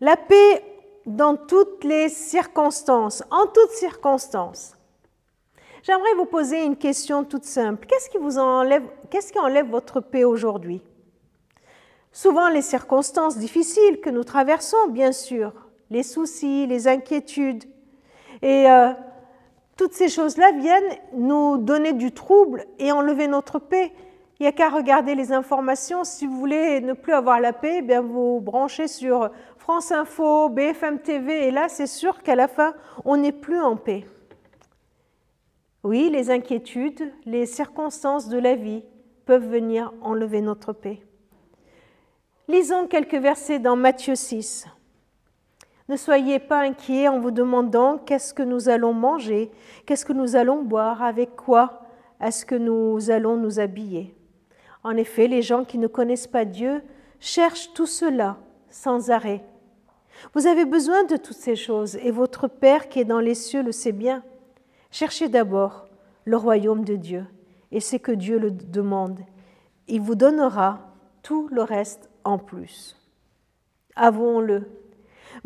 La paix dans toutes les circonstances, en toutes circonstances. J'aimerais vous poser une question toute simple. Qu'est-ce qui, vous enlève, qui enlève votre paix aujourd'hui? Souvent les circonstances difficiles que nous traversons, bien sûr, les soucis, les inquiétudes. Et euh, toutes ces choses-là viennent nous donner du trouble et enlever notre paix. Il n'y a qu'à regarder les informations. Si vous voulez ne plus avoir la paix, eh bien vous branchez sur France Info, BFM TV, et là, c'est sûr qu'à la fin, on n'est plus en paix. Oui, les inquiétudes, les circonstances de la vie peuvent venir enlever notre paix. Lisons quelques versets dans Matthieu 6. Ne soyez pas inquiets en vous demandant qu'est-ce que nous allons manger, qu'est-ce que nous allons boire, avec quoi est-ce que nous allons nous habiller. En effet, les gens qui ne connaissent pas Dieu cherchent tout cela sans arrêt. Vous avez besoin de toutes ces choses et votre Père qui est dans les cieux le sait bien. Cherchez d'abord le royaume de Dieu et c'est que Dieu le demande. Il vous donnera tout le reste en plus. Avouons-le.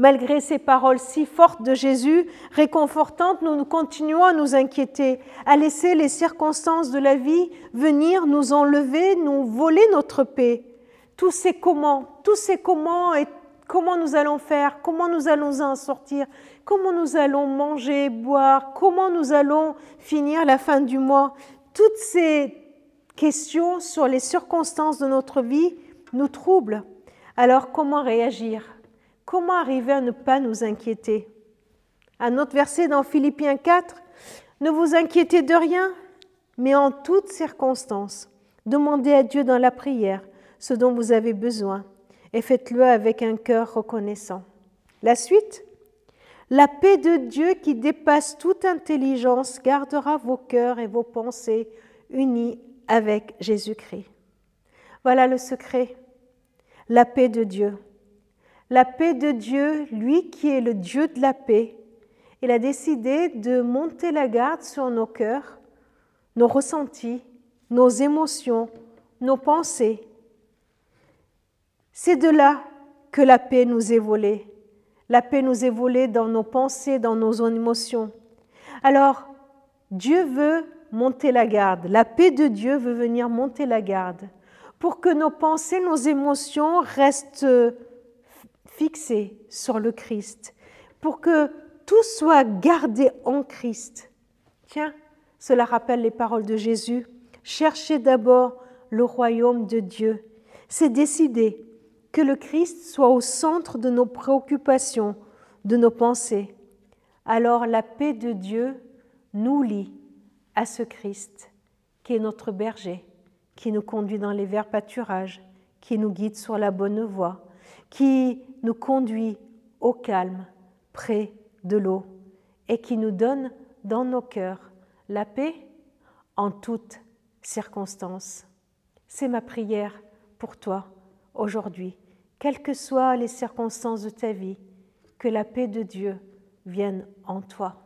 Malgré ces paroles si fortes de Jésus, réconfortantes, nous continuons à nous inquiéter, à laisser les circonstances de la vie venir nous enlever, nous voler notre paix. Tous ces comment, tous ces comment et comment nous allons faire, comment nous allons en sortir, comment nous allons manger, boire, comment nous allons finir la fin du mois. Toutes ces questions sur les circonstances de notre vie nous troublent. Alors comment réagir? Comment arriver à ne pas nous inquiéter? Un autre verset dans Philippiens 4, Ne vous inquiétez de rien, mais en toutes circonstances, demandez à Dieu dans la prière ce dont vous avez besoin et faites-le avec un cœur reconnaissant. La suite La paix de Dieu qui dépasse toute intelligence gardera vos cœurs et vos pensées unis avec Jésus-Christ. Voilà le secret la paix de Dieu. La paix de Dieu, lui qui est le Dieu de la paix, il a décidé de monter la garde sur nos cœurs, nos ressentis, nos émotions, nos pensées. C'est de là que la paix nous est volée. La paix nous est volée dans nos pensées, dans nos émotions. Alors, Dieu veut monter la garde. La paix de Dieu veut venir monter la garde pour que nos pensées, nos émotions restent fixées sur le Christ, pour que tout soit gardé en Christ. Tiens, cela rappelle les paroles de Jésus. Cherchez d'abord le royaume de Dieu. C'est décider que le Christ soit au centre de nos préoccupations, de nos pensées. Alors la paix de Dieu nous lie à ce Christ qui est notre berger qui nous conduit dans les verts pâturages, qui nous guide sur la bonne voie, qui nous conduit au calme, près de l'eau, et qui nous donne dans nos cœurs la paix en toutes circonstances. C'est ma prière pour toi aujourd'hui, quelles que soient les circonstances de ta vie, que la paix de Dieu vienne en toi.